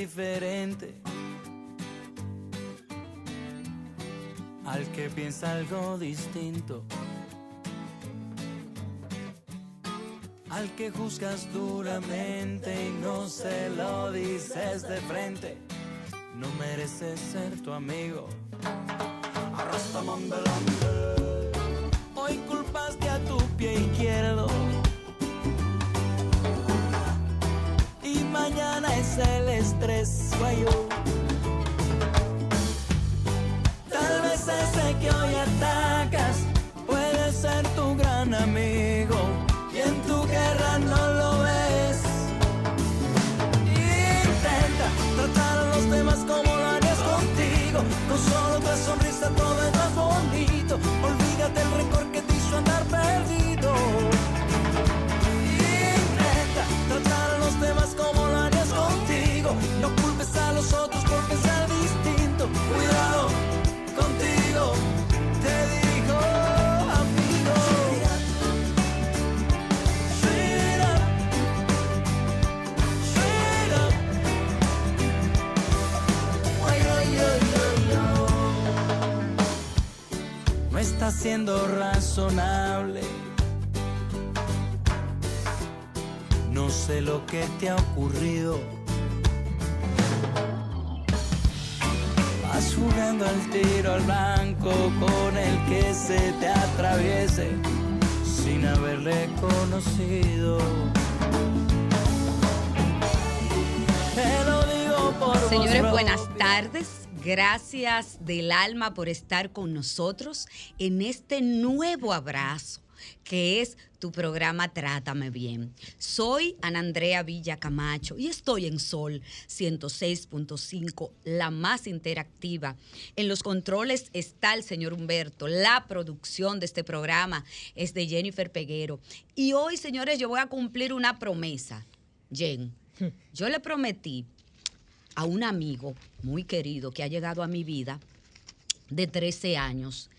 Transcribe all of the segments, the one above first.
diferente, al que piensa algo distinto, al que juzgas duramente y no se lo dices de frente, no mereces ser tu amigo. Arrastamambelande. El estrés guayo. Tal vez ese que hoy atacas puede ser tu gran amigo y en tu guerra no lo ves. Intenta tratar a los demás como lo harías contigo, con solo tu sonrisa todo es más bonito. Olvídate el rencor que te hizo andar perdido. Siendo razonable. No sé lo que te ha ocurrido. Vas jugando al tiro al blanco con el que se te atraviese sin haberle conocido. Te lo digo por Señores, buenas tardes. Gracias del alma por estar con nosotros en este nuevo abrazo que es tu programa Trátame Bien. Soy Ana Andrea Villa Camacho y estoy en Sol 106.5, la más interactiva. En los controles está el señor Humberto. La producción de este programa es de Jennifer Peguero. Y hoy, señores, yo voy a cumplir una promesa. Jen, yo le prometí a un amigo muy querido que ha llegado a mi vida de 13 años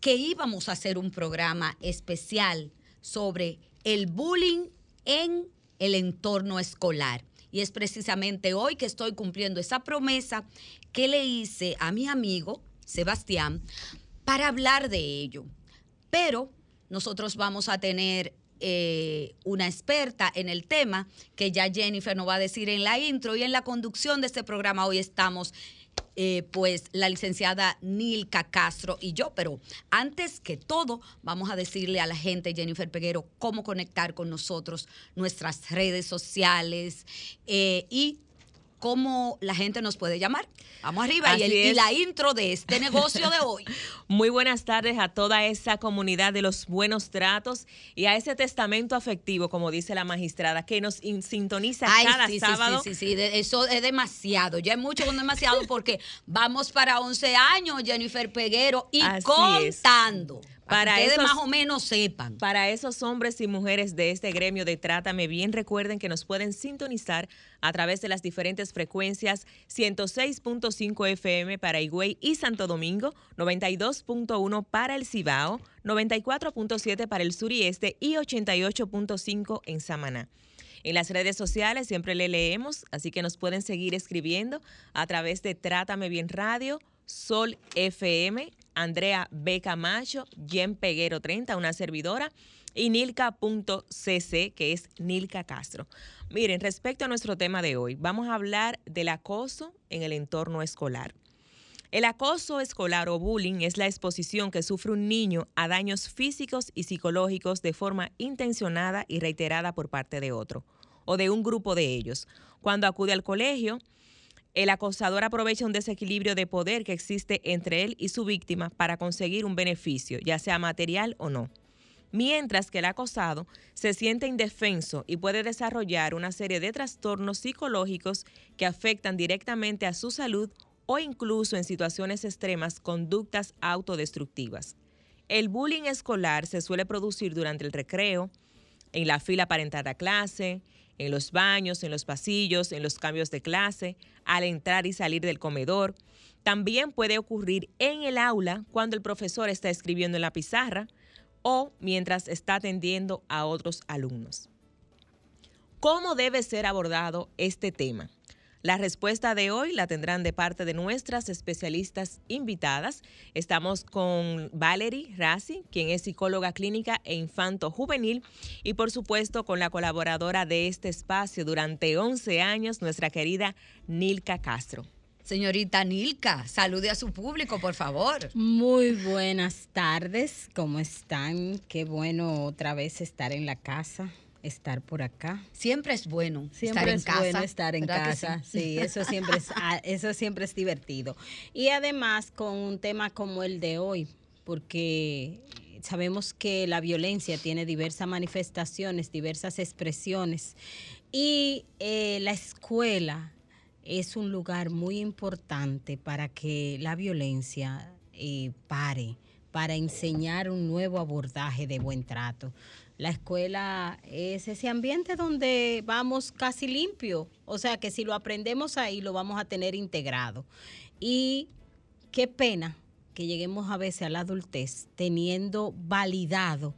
que íbamos a hacer un programa especial sobre el bullying en el entorno escolar. Y es precisamente hoy que estoy cumpliendo esa promesa que le hice a mi amigo Sebastián para hablar de ello. Pero nosotros vamos a tener eh, una experta en el tema que ya Jennifer nos va a decir en la intro y en la conducción de este programa. Hoy estamos eh, pues la licenciada Nilka Castro y yo, pero antes que todo vamos a decirle a la gente, Jennifer Peguero, cómo conectar con nosotros, nuestras redes sociales eh, y cómo la gente nos puede llamar. Vamos arriba y, el- la intro de este negocio de hoy. Muy buenas tardes a toda esa comunidad de los buenos tratos y a ese testamento afectivo, como dice la magistrada, que nos in- sintoniza Ay, cada sí, sí, sábado. Sí, sí, sí, de- eso es demasiado. Ya es mucho con demasiado porque vamos para 11 años, Jennifer Peguero, y Así contando. Para que esos- más o menos sepan. Para esos hombres y mujeres de este gremio de Trátame Bien, recuerden que nos pueden sintonizar a través de las diferentes frecuencias 106.5 FM para Higüey y Santo Domingo, 92.1 para el Cibao, 94.7 para el sur y este y 88.5 en Samaná. En las redes sociales siempre le leemos, así que nos pueden seguir escribiendo a través de Trátame Bien Radio, Sol FM, Andrea B. Camacho, Jen Peguero 30, una servidora. y nilka.cc, que es Nilka Castro. Miren, respecto a nuestro tema de hoy, vamos a hablar del acoso en el entorno escolar. El acoso escolar o bullying es la exposición que sufre un niño a daños físicos y psicológicos de forma intencionada y reiterada por parte de otro o de un grupo de ellos. Cuando acude al colegio, el acosador aprovecha un desequilibrio de poder que existe entre él y su víctima para conseguir un beneficio, ya sea material o no. Mientras que el acosado se siente indefenso y puede desarrollar una serie de trastornos psicológicos que afectan directamente a su salud o incluso en situaciones extremas conductas autodestructivas. El bullying escolar se suele producir durante el recreo, en la fila para entrar a clase, en los baños, en los pasillos, en los cambios de clase, al entrar y salir del comedor. También puede ocurrir en el aula cuando el profesor está escribiendo en la pizarra o mientras está atendiendo a otros alumnos. ¿Cómo debe ser abordado este tema? La respuesta de hoy la tendrán de parte de nuestras especialistas invitadas. Estamos con Valerie Rassi, quien es psicóloga clínica e infanto juvenil, y por supuesto con la colaboradora de este espacio durante 11 años, nuestra querida Nilka Castro. Señorita Nilka, salude a su público, por favor. Muy buenas tardes, ¿cómo están? Qué bueno otra vez estar en la casa estar por acá. Siempre es bueno Siempre estar en es casa. bueno estar en ¿verdad que casa. sí? Sí, eso siempre es ah, eso siempre es divertido. Y además con un tema como el de hoy, porque sabemos que la violencia tiene diversas manifestaciones, diversas expresiones y eh, la escuela es un lugar muy importante para que la violencia eh, pare, para enseñar un nuevo abordaje de buen trato. La escuela es ese ambiente donde vamos casi limpio, o sea que si lo aprendemos ahí lo vamos a tener integrado. Y qué pena que lleguemos a veces a la adultez teniendo validado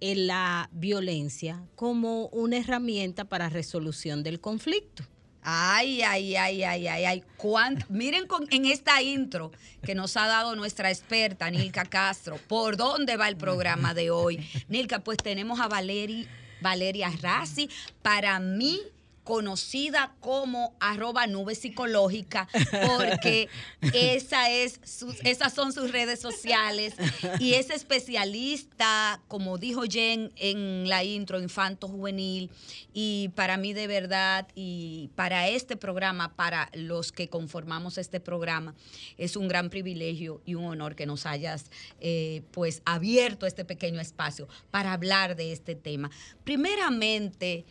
en la violencia como una herramienta para resolución del conflicto. Ay, ay, ay, ay, ay, ay. Miren en esta intro que nos ha dado nuestra experta Nilka Castro, por dónde va el programa de hoy. Nilka, pues tenemos a Valeri, Valeria Rassi, para mí conocida como arroba nube psicológica, porque esa es sus- esas son sus redes sociales y es especialista, como dijo Jen en la intro, infanto juvenil, y para mí de verdad, y para este programa, para los que conformamos este programa, es un gran privilegio y un honor que nos hayas eh, pues abierto este pequeño espacio para hablar de este tema. Primeramente,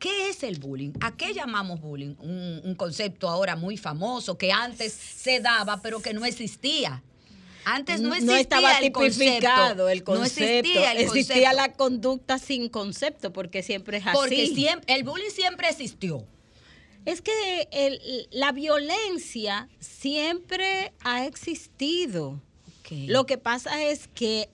¿Qué es el bullying? ¿A qué llamamos bullying? Un, un concepto ahora muy famoso que antes se daba pero que no existía. Antes no existía estaba el tipificado el No concepto. existía el existía concepto. la conducta sin concepto, porque siempre es así. Porque siempre, el bullying siempre existió. Es que el- la violencia siempre ha existido. Lo que pasa es que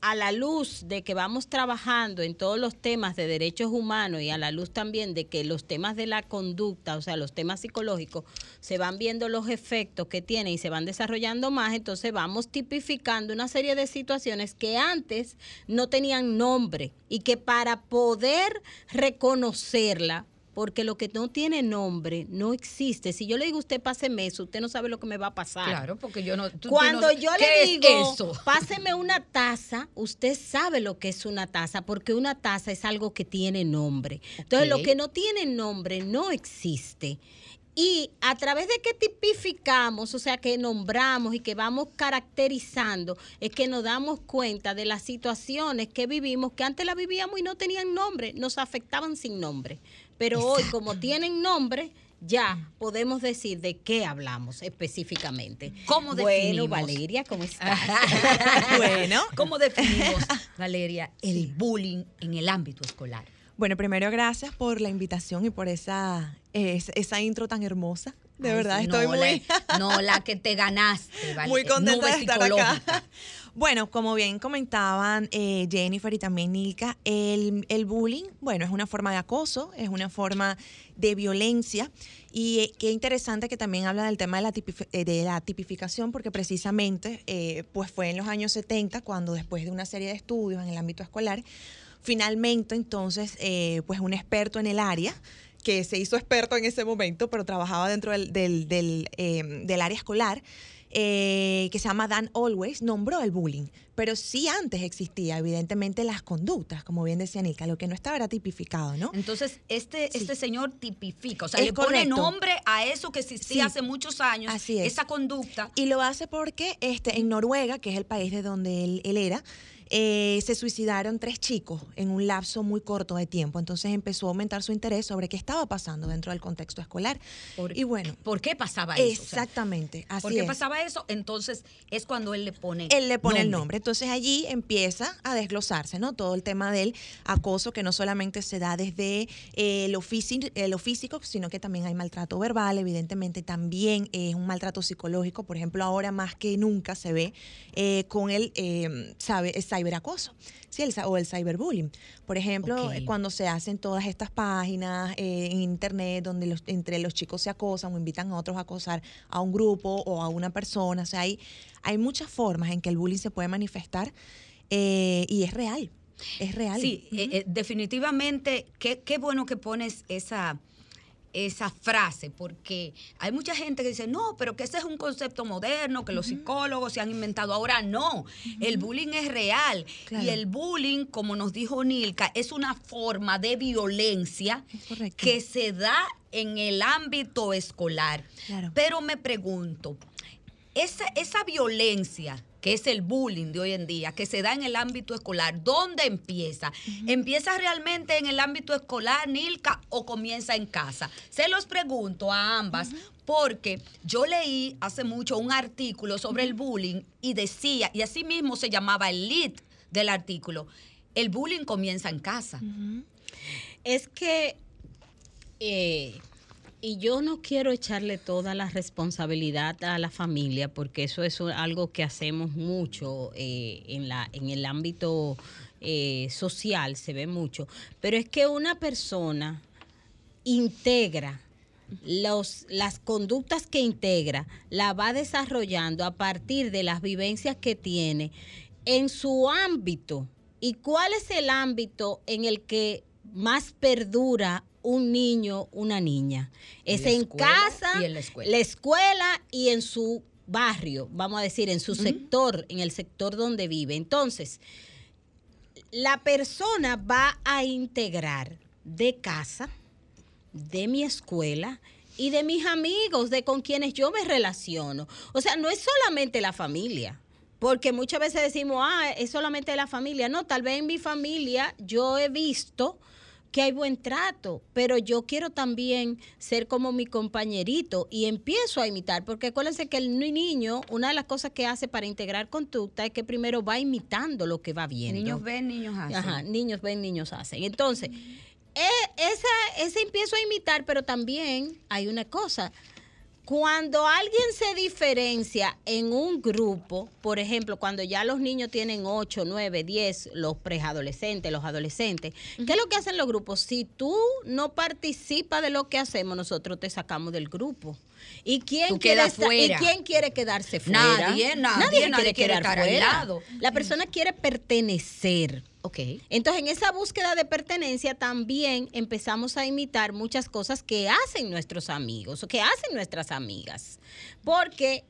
a la luz de que vamos trabajando en todos los temas de derechos humanos y a la luz también de que los temas de la conducta, o sea, los temas psicológicos, se van viendo los efectos que tienen y se van desarrollando más, entonces vamos tipificando una serie de situaciones que antes no tenían nombre y que para poder reconocerla, porque lo que no tiene nombre no existe. Si yo le digo a usted páseme eso, usted no sabe lo que me va a pasar. Claro, porque yo no. tú- tú Cuando no- yo ¿qué le digo, eso? páseme una taza, usted sabe lo que es una taza, porque una taza es algo que tiene nombre. Entonces, lo que no tiene nombre no existe. Y a través de que tipificamos, o sea, que nombramos y que vamos caracterizando, es que nos damos cuenta de las situaciones que vivimos, que antes las vivíamos y no tenían nombre, nos afectaban sin nombre. Pero hoy, como tienen nombre, ya podemos decir de qué hablamos específicamente. ¿Cómo Bueno, definimos? Valeria, ¿cómo estás? Bueno. ¿Cómo definimos, Valeria, el bullying en el ámbito escolar? Bueno, primero gracias por la invitación y por esa, es- esa intro tan hermosa. De Ay, verdad, estoy muy, La, no, la que te ganaste, Vale- muy contenta de estar acá. Bueno, como bien comentaban eh, Jennifer y también Nilka, el, el bullying, bueno, es una forma de acoso, es una forma de violencia. Y eh, qué interesante que también habla del tema de la, tipifi- eh, de la tipificación, porque precisamente eh, pues fue en los años 70 cuando después de una serie de estudios en el ámbito escolar, finalmente entonces eh, pues un experto en el área, que se hizo experto en ese momento, pero trabajaba dentro del, del, del, del área escolar, eh, que se llama Dan Always, nombró el bullying. Pero sí antes existía, evidentemente, las conductas, como bien decía Nika, lo que no estaba era tipificado, ¿no? Entonces, este, Sí. este señor tipifica, o sea, Es le pone nombre a eso que existía Sí. hace muchos años, Así es. esa conducta. Y lo hace porque este, en Noruega, que es el país de donde él, él era, eh, se suicidaron tres chicos en un lapso muy corto de tiempo. Entonces empezó a aumentar su interés sobre qué estaba pasando dentro del contexto escolar. Por- y bueno, ¿Por qué pasaba eso? O sea, exactamente, así ¿Por qué es. pasaba eso? Entonces, es cuando él le pone Él le pone el nombre. Entonces allí empieza a desglosarse, ¿no? Todo el tema del acoso que no solamente se da desde eh, lo, eh, lo físico, sino que también hay maltrato verbal, evidentemente también es un maltrato psicológico. Por ejemplo, ahora más que nunca se ve eh, con el, eh, sabe, ciberacoso. Sí, el, o el cyberbullying. Por ejemplo, eh, cuando se hacen todas estas páginas eh, en internet donde los, entre los chicos se acosan o invitan a otros a acosar a un grupo o a una persona. O sea, hay, hay muchas formas en que el bullying se puede manifestar eh, y es real. Es real. Sí, eh, definitivamente, qué, qué bueno que pones esa, esa frase, porque hay mucha gente que dice, no, pero que ese es un concepto moderno, que los psicólogos se han inventado. Ahora no, el bullying es real. Claro. Y el bullying, como nos dijo Nilka, es una forma de violencia que se da en el ámbito escolar. Claro. Pero me pregunto, esa, esa violencia que es el bullying de hoy en día, que se da en el ámbito escolar, ¿dónde empieza? ¿Empieza realmente en el ámbito escolar, Nilka, o comienza en casa? Se los pregunto a ambas, porque yo leí hace mucho un artículo sobre el bullying y decía, y así mismo se llamaba el lead del artículo, el bullying comienza en casa. Es que, eh, y yo no quiero echarle toda la responsabilidad a la familia, porque eso es algo que hacemos mucho eh, en, la, en el ámbito eh, social, se ve mucho. Pero es que una persona integra los, las conductas que integra, la va desarrollando a partir de las vivencias que tiene en su ámbito. ¿Y cuál es el ámbito en el que más perdura un niño, una niña? Es en escuela casa, y en la escuela. la escuela y en su barrio, vamos a decir, en su sector, en el sector donde vive. Entonces, la persona va a integrar de casa, de mi escuela y de mis amigos, de con quienes yo me relaciono. O sea, no es solamente la familia. Porque muchas veces decimos, ah, es solamente la familia. No, tal vez en mi familia yo he visto que hay buen trato, pero yo quiero también ser como mi compañerito y empiezo a imitar, porque acuérdense que el ni- niño, una de las cosas que hace para integrar conducta es que primero va imitando lo que va viendo. Niños ven, niños hacen. Ajá, niños ven, niños hacen. Entonces, eh, esa, ese empiezo a imitar, pero también hay una cosa. Cuando alguien se diferencia en un grupo, por ejemplo, cuando ya los niños tienen 8, 9, 10, los preadolescentes, los adolescentes, ¿qué es lo que hacen los grupos? Si tú no participas de lo que hacemos, nosotros te sacamos del grupo. ¿Y quién, Tú quiere, quedas esta- ¿y fuera. quién quiere quedarse fuera? Nadie, nadie, nadie quiere estar al lado. La persona quiere pertenecer. Ok. Entonces, en esa búsqueda de pertenencia también empezamos a imitar muchas cosas que hacen nuestros amigos o que hacen nuestras amigas. Porque,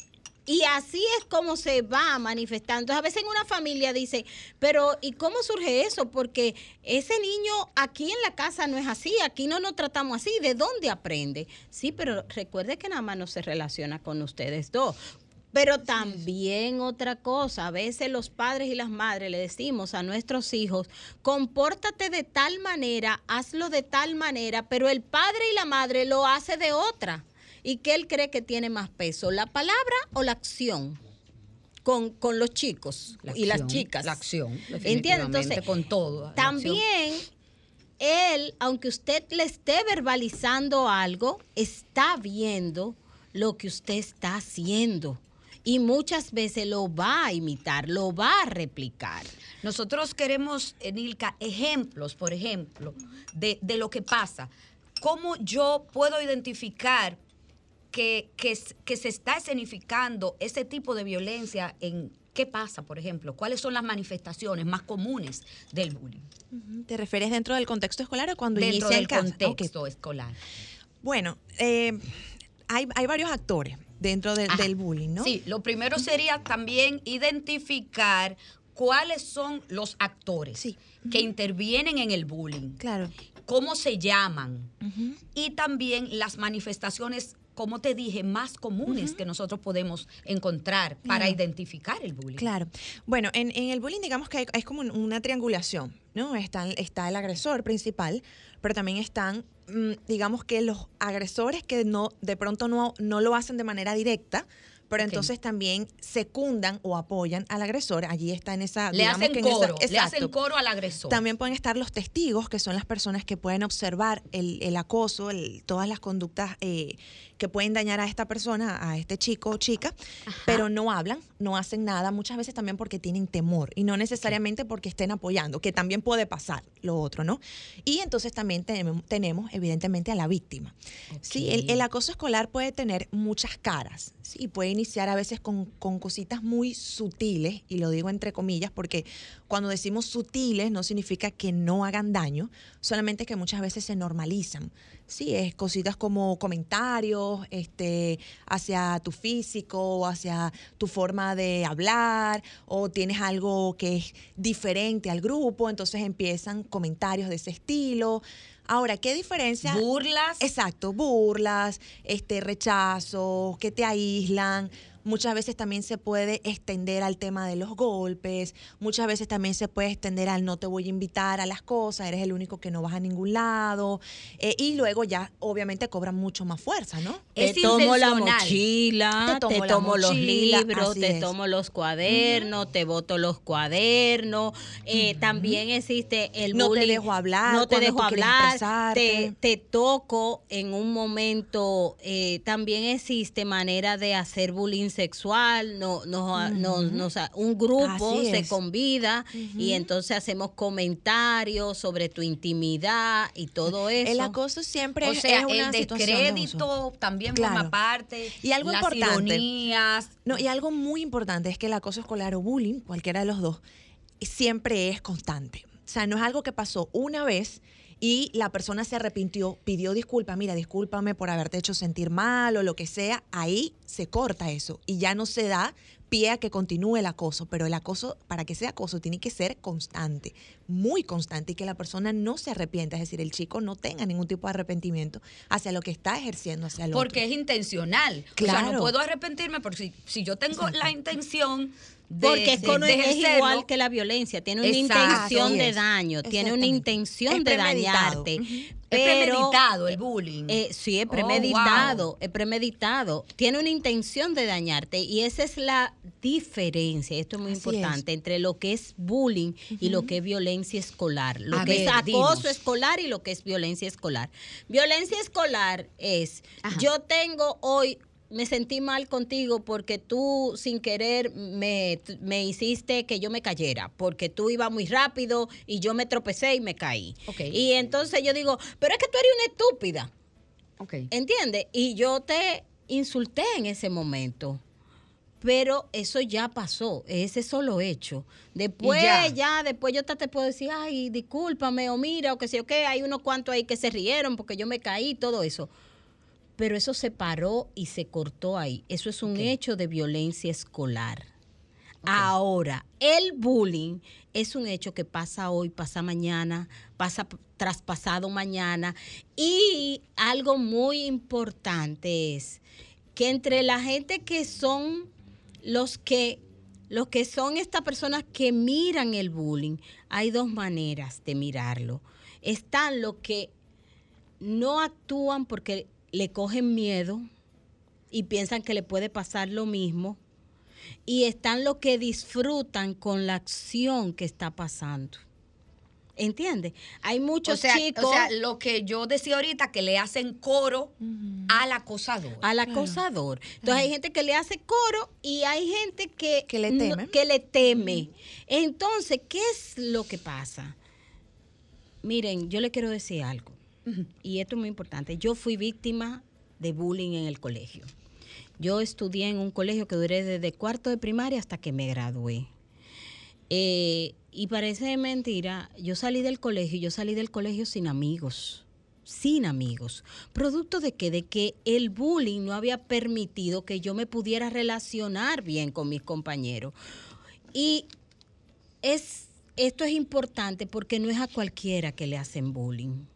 y así es como se va manifestando. Entonces, a veces en una familia dice, pero ¿y cómo surge eso? Porque ese niño aquí en la casa no es así, aquí no nos tratamos así. ¿De dónde aprende? Sí, pero recuerde que nada más no se relaciona con ustedes dos. Pero también otra cosa, a veces los padres y las madres le decimos a nuestros hijos, compórtate de tal manera, hazlo de tal manera, pero el padre y la madre lo hace de otra. ¿Y qué él cree que tiene más peso, la palabra o la acción? Con, con los chicos La y las chicas. La acción. Definitivamente, Entonces, con todo. también él, aunque usted le esté verbalizando algo, está viendo lo que usted está haciendo. y muchas veces lo va a imitar, lo va a replicar. Nosotros queremos, Nilka, ejemplos, por ejemplo, de, de lo que pasa. ¿Cómo yo puedo identificar que, que se está escenificando ese tipo de violencia en qué pasa, por ejemplo? ¿Cuáles son las manifestaciones más comunes del bullying. ¿Te refieres dentro del contexto escolar o cuando dentro inicia del? Ok. contexto escolar? Bueno, eh, hay, hay varios actores dentro de- del bullying, ¿no? Sí, lo primero sería también identificar cuáles son los actores Sí. que intervienen en el bullying, Claro. cómo se llaman y también las manifestaciones, como te dije, más comunes que nosotros podemos encontrar para identificar el bullying. Claro. Bueno, en, en el bullying digamos que hay- es como un- una triangulación, ¿no? Está, está el agresor principal, pero también están, mm, digamos que los agresores que no, de pronto no, no lo hacen de manera directa, pero entonces también secundan o apoyan al agresor. Allí está en esa... Le hacen que en esa- coro, le hacen coro al agresor. También pueden estar los testigos, que son las personas que pueden observar el, el acoso, el- todas las conductas eh, que pueden dañar a esta persona, a este chico o chica, pero no hablan, no hacen nada, muchas veces también porque tienen temor y no necesariamente porque estén apoyando, que también puede pasar lo otro, ¿no? Y entonces también tenemos, tenemos evidentemente a la víctima. Sí, el, el acoso escolar puede tener muchas caras, sí, puede iniciar a veces con, con cositas muy sutiles, y lo digo entre comillas, porque cuando decimos sutiles no significa que no hagan daño, solamente que muchas veces se normalizan. Sí, es cositas como comentarios este, hacia tu físico, hacia tu forma de hablar, o tienes algo que es diferente al grupo, entonces empiezan comentarios de ese estilo. Ahora, ¿qué diferencia? Burlas. Exacto, burlas, este rechazo, que te aíslan. Muchas veces también se puede extender al tema de los golpes, muchas veces también se puede extender al no te voy a invitar a las cosas, eres el único que no vas a ningún lado. eh, y luego ya obviamente cobran mucho más fuerza, ¿no? Es te tomo la mochila, Te te tomo tomo, la los libros, te es. tomo los cuadernos, te boto los cuadernos. Eh, También existe el No te bullying. dejo hablar No te dejo hablar. expresarte. Te, te toco en un momento. eh, también existe manera de hacer bullying sexual. No, no, no- no- un grupo se convida y entonces hacemos comentarios sobre tu intimidad y todo eso. El acoso siempre O es- sea, es una el situación de descrédito también Claro. forma parte. Y algo las importante. ironías. No, y algo muy importante es que el acoso escolar o bullying, cualquiera de los dos, siempre es constante. O sea, no es algo que pasó una vez y la persona se arrepintió, pidió disculpas, mira, discúlpame por haberte hecho sentir mal o lo que sea, ahí se corta eso y ya no se da pie a que continúe el acoso, pero el acoso, para que sea acoso, tiene que ser constante, muy constante y que la persona no se arrepienta, es decir, el chico no tenga ningún tipo de arrepentimiento hacia lo que está ejerciendo hacia el Porque otro. es intencional. O sea, Claro. no puedo arrepentirme porque si, si yo tengo la intención de, Porque es, de- con- de es igual que la violencia, tiene una Exacto. intención de daño, tiene una intención de dañarte. Ujú. es pero- premeditado el bullying. Eh, sí, es Oh, premeditado, wow. es premeditado. Tiene una intención de dañarte y esa es la diferencia, esto es muy Así importante, entre lo que es bullying y lo que es violencia escolar. Lo A que es acoso dinos. escolar y lo que es violencia escolar. Violencia escolar es, Ajá. yo tengo hoy me sentí mal contigo porque tú sin querer me, me hiciste que yo me cayera, porque tú ibas muy rápido y yo me tropecé y me caí. Ok. Y entonces yo digo, pero es que tú eres una estúpida. Ok. ¿Entiendes? Y yo te insulté en ese momento. Pero eso ya pasó, ese solo hecho. Después ya. ya. después yo te puedo decir, ay, discúlpame, o mira, o que sé yo qué, hay unos cuantos ahí que se rieron porque yo me caí, todo eso. Pero eso se paró y se cortó ahí. Eso es un hecho de violencia escolar. Ahora, el bullying es un hecho que pasa hoy, pasa mañana, pasa traspasado mañana. Y algo muy importante es que entre la gente que son los que los que son estas personas que miran el bullying, hay dos maneras de mirarlo. Están los que no actúan porque le cogen miedo y piensan que le puede pasar lo mismo. Y están los que disfrutan con la acción que está pasando. ¿Entiendes? Hay O muchos sea, chicos. o sea, lo que yo decía ahorita, que le hacen coro al acosador. al acosador. Entonces hay gente que le hace coro y hay gente que, Que le no- teme. que le teme. Entonces, ¿qué es lo que pasa? Miren, yo le quiero decir algo. Y esto es muy importante. Yo fui víctima de bullying en el colegio. Yo estudié en un colegio que duré desde cuarto de primaria hasta que me gradué. Eh, y parece mentira, yo salí del colegio, yo salí del colegio sin amigos, sin amigos. ¿Producto de qué? De que el bullying no había permitido que yo me pudiera relacionar bien con mis compañeros. Y es, esto es importante porque no es a cualquiera que le hacen bullying.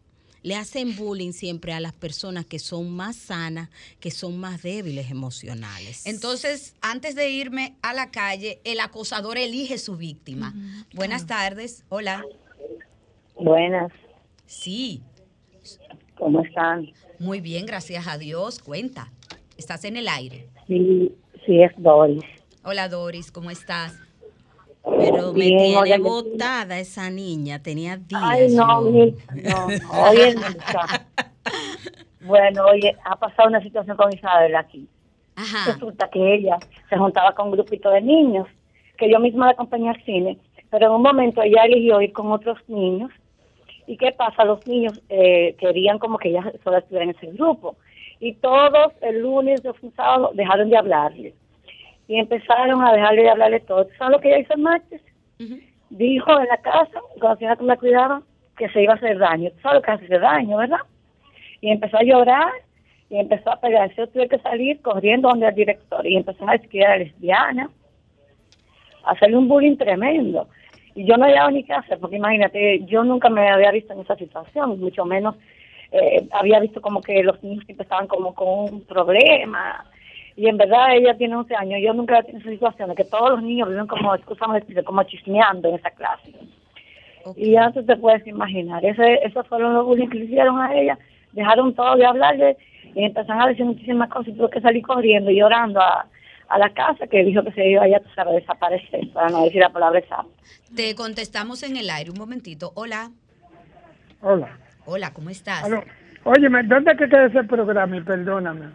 Le hacen bullying siempre a las personas que son más sanas, que son más débiles emocionales. Entonces, antes de irme a la calle, el acosador elige su víctima. Buenas tardes. Hola. Buenas, Sí, ¿cómo están? muy bien, gracias a Dios. Cuenta. Estás en el aire. Sí, sí es Doris. Hola Doris, ¿cómo estás? Pero me Bien, tiene botada esa niña, tenía días. Ay, no, mi- no, oye. Bueno, oye, ha pasado una situación con Isabel aquí. Ajá. Resulta que ella se juntaba con un grupito de niños, que yo misma la acompañé al cine, pero en un momento ella eligió ir con otros niños. ¿Y qué pasa? Los niños eh, querían como que ella solo estuviera en ese grupo. Y todos el lunes o un sábado dejaron de hablarle. Y empezaron a dejarle de hablarle todo. ¿Sabes lo que ella hizo el martes? Dijo en la casa, con la señora que me cuidaba, que se iba a hacer daño. ¿Tú sabes lo que hace daño, verdad? Y empezó a llorar y empezó a pegarse. Yo tuve que salir corriendo donde el director y empezó a decir que era lesbiana, a hacerle un bullying tremendo. Y yo no había ni qué hacer, porque imagínate, yo nunca me había visto en esa situación, mucho menos eh, había visto como que los niños siempre estaban como con un problema. Y en verdad ella tiene 11 años, yo nunca he tenido de que todos los niños viven como, excusamos como chismeando en esa clase. Y ya tú te puedes imaginar, ese, esos fueron los bullying que le hicieron a ella, dejaron todo de hablarle y empezaron a decir muchísimas cosas y tuve que salir corriendo y llorando a, a la casa que dijo que se iba ya, a desaparecer, para no decir la palabra esa. Te contestamos en el aire un momentito. Hola. Hola. Hola, ¿cómo estás? Aló. Óyeme, ¿dónde que queda ese programa? Y perdóname,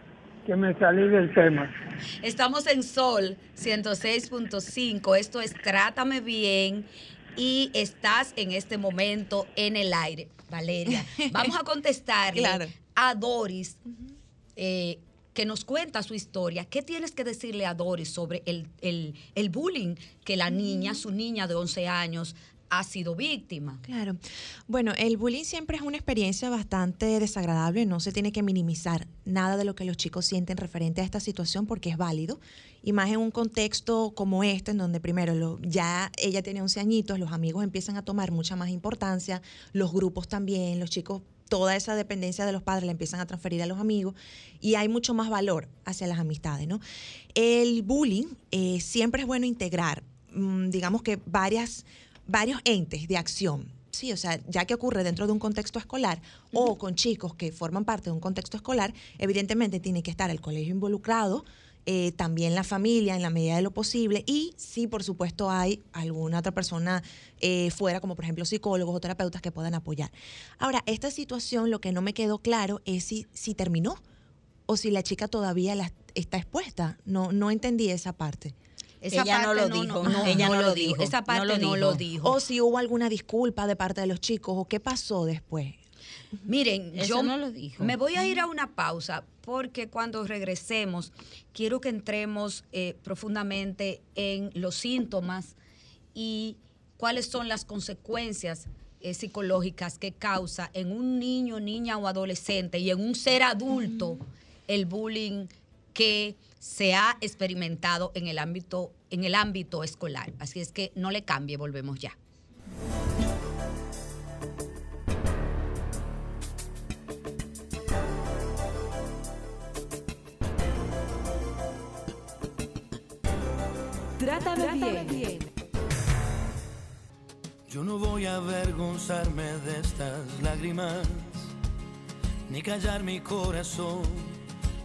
que me salí del tema. Estamos en Sol 106.5. Esto es Trátame Bien y estás en este momento en el aire. Valeria, vamos a contestarle Claro. a Doris eh, que nos cuenta su historia. ¿Qué tienes que decirle a Doris sobre el, el- el bullying que la niña, su niña de 11 años, ha sido víctima? Claro. Bueno, el bullying siempre es una experiencia bastante desagradable, no se tiene que minimizar nada de lo que los chicos sienten referente a esta situación porque es válido. Y más en un contexto como este, en donde primero lo- ya ella tiene 11 añitos, los amigos empiezan a tomar mucha más importancia, los grupos también, los chicos, toda esa dependencia de los padres la empiezan a transferir a los amigos y hay mucho más valor hacia las amistades, ¿no? El bullying eh, siempre es bueno integrar, mm, digamos que varias varios entes de acción. Sí, o sea, ya que ocurre dentro de un contexto escolar o con chicos que forman parte de un contexto escolar, evidentemente tiene que estar el colegio involucrado, eh, también la familia en la medida de lo posible y si por supuesto hay alguna otra persona eh, fuera, como por ejemplo psicólogos o terapeutas que puedan apoyar. Ahora, esta situación lo que no me quedó claro es si, si terminó o si la chica todavía la- está expuesta. No, no entendí esa parte. Esa Ella no parte lo dijo, no, ella no lo dijo. dijo, Esa no parte lo no dijo. lo dijo. O si hubo alguna disculpa de parte de los chicos o qué pasó después. Miren, Eso yo no lo dijo. me voy a ir a una pausa porque cuando regresemos quiero que entremos eh, profundamente en los síntomas y cuáles son las consecuencias eh, psicológicas que causa en un niño, niña o adolescente y en un ser adulto el bullying que se ha experimentado en el ámbito en el ámbito escolar. Así es que no le cambie, volvemos ya. Trátame, bien. Yo no voy a avergonzarme de estas lágrimas, ni callar mi corazón,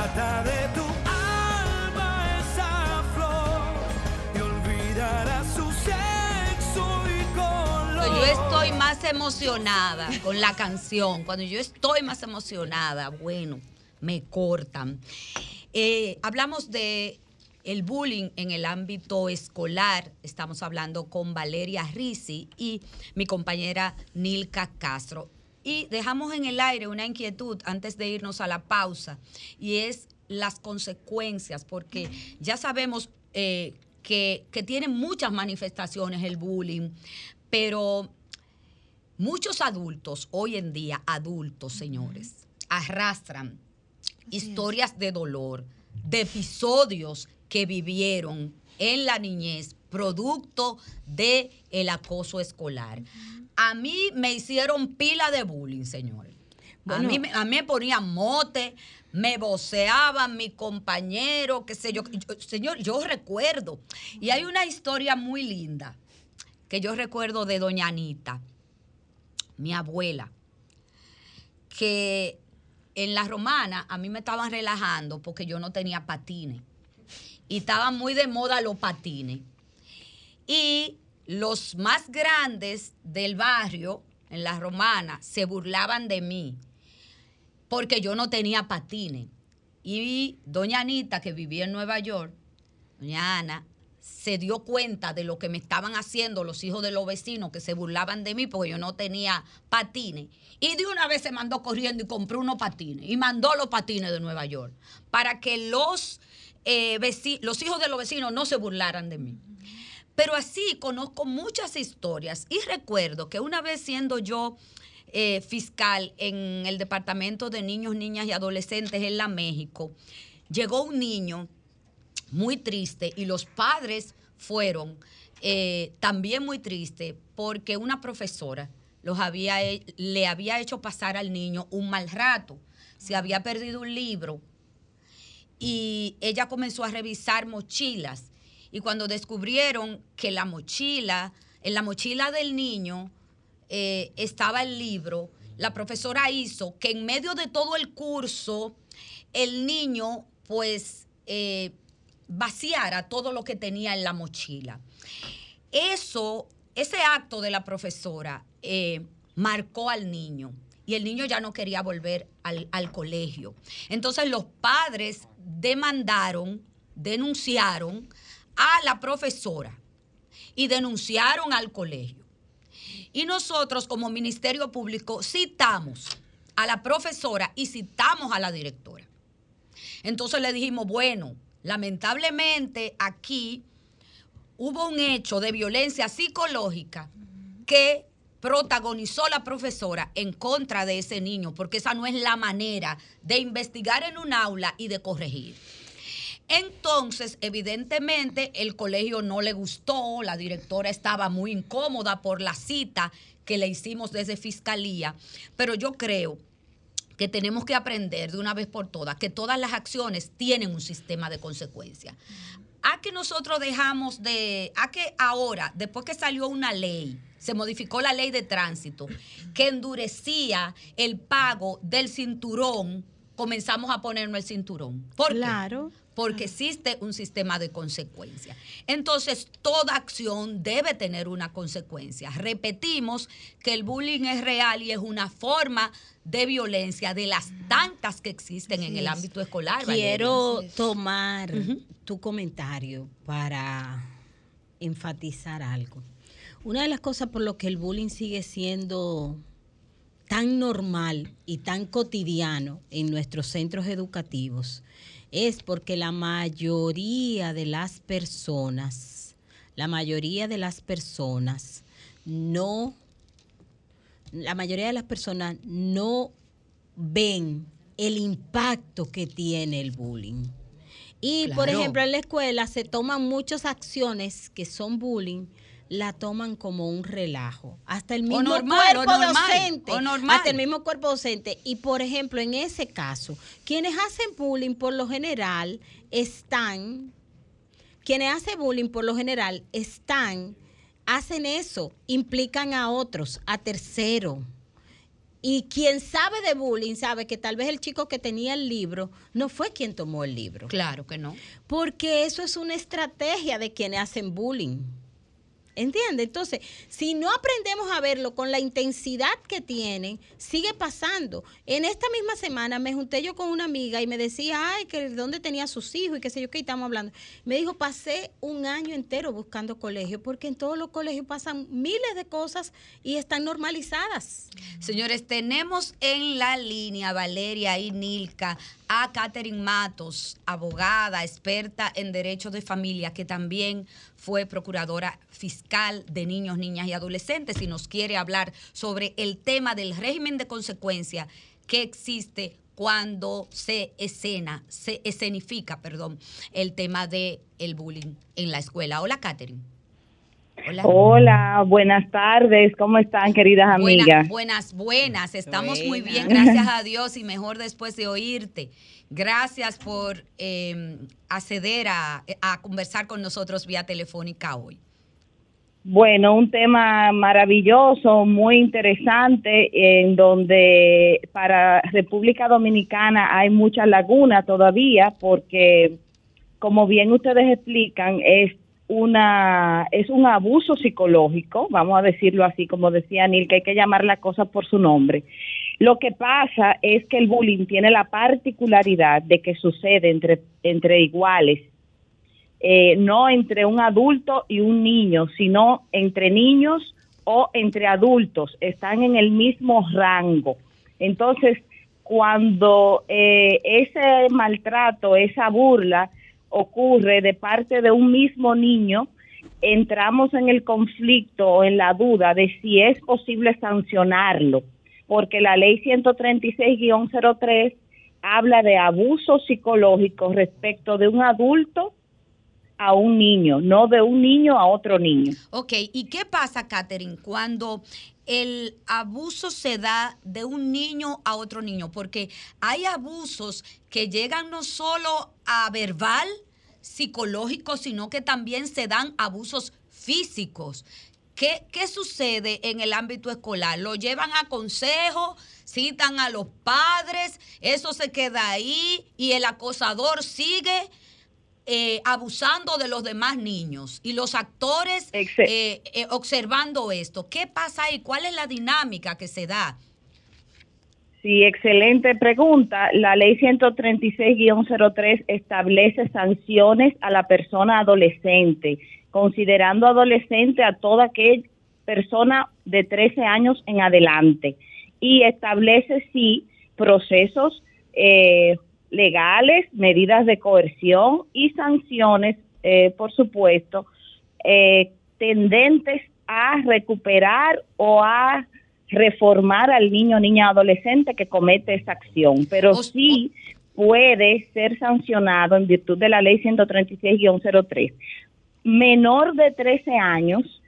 Rescata de tu alma esa flor y yo estoy más emocionada con la canción, cuando yo estoy más emocionada, bueno, me cortan. Eh, hablamos de el bullying en el ámbito escolar. Estamos hablando con Valeria Risi y mi compañera Nilka Castro. Y dejamos en el aire una inquietud antes de irnos a la pausa, y es las consecuencias, porque ya sabemos eh, que, que tiene muchas manifestaciones el bullying, pero muchos adultos, hoy en día, adultos, señores, arrastran historias de dolor, de episodios que vivieron en la niñez producto de el acoso escolar. A mí me hicieron pila de bullying, señores. a, mí me ponían mote, me voceaban mi compañero, qué sé yo. Yo- Señor, yo recuerdo. Y hay una historia muy linda que yo recuerdo de doña Anita, mi abuela, que en la romana a mí me estaban relajando porque yo no tenía patines. Y estaban muy de moda los patines. Y los más grandes del barrio, en la romana, se burlaban de mí porque yo no tenía patines. Y doña Anita, que vivía en Nueva York, doña Ana, se dio cuenta de lo que me estaban haciendo los hijos de los vecinos que se burlaban de mí porque yo no tenía patines. Y de una vez se mandó corriendo y compró unos patines. Y mandó los patines de Nueva York para que los, eh, los hijos de los vecinos no se burlaran de mí. Pero así conozco muchas historias y recuerdo que una vez siendo yo eh, fiscal en el Departamento de Niños, Niñas y Adolescentes en la México, llegó un niño muy triste y los padres fueron eh, también muy tristes porque una profesora los había, le había hecho pasar al niño un mal rato. Se había perdido un libro y ella comenzó a revisar mochilas y cuando descubrieron que la mochila, en la mochila del niño eh, estaba el libro, la profesora hizo que en medio de todo el curso el niño pues eh, vaciara todo lo que tenía en la mochila. Eso, ese acto de la profesora eh, marcó al niño y el niño ya no quería volver al, al colegio. Entonces los padres demandaron, denunciaron a la profesora y denunciaron al colegio. Y nosotros como Ministerio Público citamos a la profesora y citamos a la directora. Entonces le dijimos, bueno, lamentablemente aquí hubo un hecho de violencia psicológica que protagonizó la profesora en contra de ese niño, porque esa no es la manera de investigar en un aula y de corregir. Entonces, evidentemente, el colegio no le gustó, la directora estaba muy incómoda por la cita que le hicimos desde fiscalía, pero yo creo que tenemos que aprender de una vez por todas que todas las acciones tienen un sistema de consecuencias. A que nosotros dejamos de, a que ahora, después que salió una ley, se modificó la ley de tránsito, que endurecía el pago del cinturón, comenzamos a ponernos el cinturón. ¿Por qué? Claro. Porque existe un sistema de consecuencias. Entonces, toda acción debe tener una consecuencia. Repetimos que el bullying es real y es una forma de violencia de las tantas que existen en el ámbito escolar. Quiero Valeria. tomar tu comentario para enfatizar algo. Una de las cosas por lo que el bullying sigue siendo tan normal y tan cotidiano en nuestros centros educativos es porque la mayoría de las personas, la mayoría de las personas no, la mayoría de las personas no ven el impacto que tiene el bullying. Y por ejemplo, en la escuela se toman muchas acciones que son bullying, la toman como un relajo. Hasta el mismo normal, o cuerpo normal, docente. o normal. Hasta el mismo cuerpo docente. Y por ejemplo, en ese caso, quienes hacen bullying por lo general están, quienes hacen bullying por lo general están, hacen eso, implican a otros, a terceros. Y quien sabe de bullying sabe que tal vez el chico que tenía el libro no fue quien tomó el libro. Claro que no. Porque eso es una estrategia de quienes hacen bullying. ¿Entiende? Entonces, si no aprendemos a verlo con la intensidad que tienen, sigue pasando. En esta misma semana me junté yo con una amiga y me decía, ay, que dónde tenía sus hijos y qué sé yo, qué estamos hablando. Me dijo, pasé un año entero buscando colegio, porque en todos los colegios pasan miles de cosas y están normalizadas. Señores, tenemos en la línea Valeria y Nilka a Catherine Matos, abogada, experta en derechos de familia, que también fue procuradora fiscal de niños, niñas y adolescentes y nos quiere hablar sobre el tema del régimen de consecuencia que existe cuando se escena, se escenifica, perdón, el tema de el bullying en la escuela. Hola, Catherine. Hola. Hola, buenas tardes. ¿Cómo están, queridas Buenas, amigas? buenas, buenas. Estamos muy bien, gracias a Dios y mejor después de oírte. Gracias por eh, acceder a, a conversar con nosotros vía telefónica hoy. Bueno, un tema maravilloso, muy interesante, en donde para República Dominicana hay mucha laguna todavía, porque como bien ustedes explican, es una es un abuso psicológico, vamos a decirlo así, como decía Neil, que hay que llamar la cosa por su nombre. Lo que pasa es que el bullying tiene la particularidad de que sucede entre, entre iguales, eh, no entre un adulto y un niño, sino entre niños o entre adultos, están en el mismo rango. Entonces, cuando eh, ese maltrato, esa burla ocurre de parte de un mismo niño, entramos en el conflicto o en la duda de si es posible sancionarlo, porque la ley 136-03 habla de abuso psicológico respecto de un adulto a un niño, no de un niño a otro niño. Ok, ¿y qué pasa, Catherine, cuando el abuso se da de un niño a otro niño? Porque hay abusos que llegan no solo a verbal, psicológico, sino que también se dan abusos físicos. ¿Qué, qué sucede en el ámbito escolar? ¿Lo llevan a consejo? ¿Citan a los padres? ¿Eso se queda ahí? ¿Y el acosador sigue? Eh, abusando de los demás niños y los actores eh, eh, observando esto. ¿Qué pasa ahí? ¿Cuál es la dinámica que se da? Sí, excelente pregunta. La ley 136-03 establece sanciones a la persona adolescente, considerando adolescente a toda aquella persona de 13 años en adelante. Y establece, sí, procesos eh, legales, medidas de coerción y sanciones, eh, por supuesto, eh, tendentes a recuperar o a reformar al niño, niña, adolescente que comete esa acción, pero sí puede ser sancionado en virtud de la ley 136-03. Menor de 13 años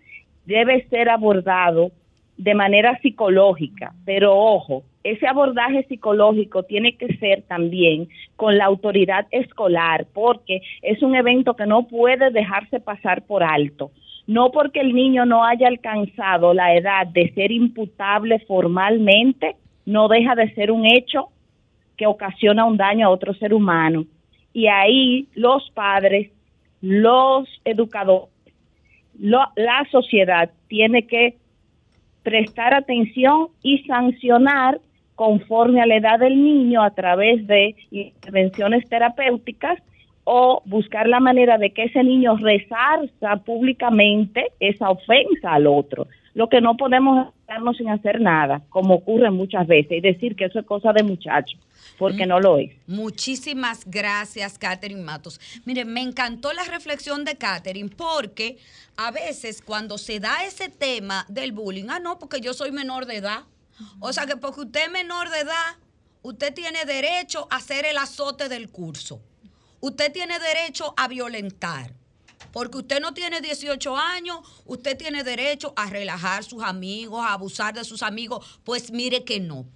debe ser abordado de manera psicológica, pero ojo, ese abordaje psicológico tiene que ser también con la autoridad escolar, porque es un evento que no puede dejarse pasar por alto. No porque el niño no haya alcanzado la edad de ser imputable formalmente, no deja de ser un hecho que ocasiona un daño a otro ser humano. Y ahí los padres, los educadores, la sociedad tiene que prestar atención y sancionar conforme a la edad del niño a través de intervenciones terapéuticas o buscar la manera de que ese niño resarza públicamente esa ofensa al otro. Lo que no podemos es quedarnos sin hacer nada, como ocurre muchas veces, y decir que eso es cosa de muchachos, porque no lo es. Muchísimas gracias, Catherine Matos. Mire, me encantó la reflexión de Catherine porque a veces cuando se da ese tema del bullying, ah, no, porque yo soy menor de edad. O sea que porque usted es menor de edad, usted tiene derecho a hacer el azote del curso. Usted tiene derecho a violentar. Porque usted no tiene 18 años, usted tiene derecho a relajar sus amigos, a abusar de sus amigos. Pues mire que no.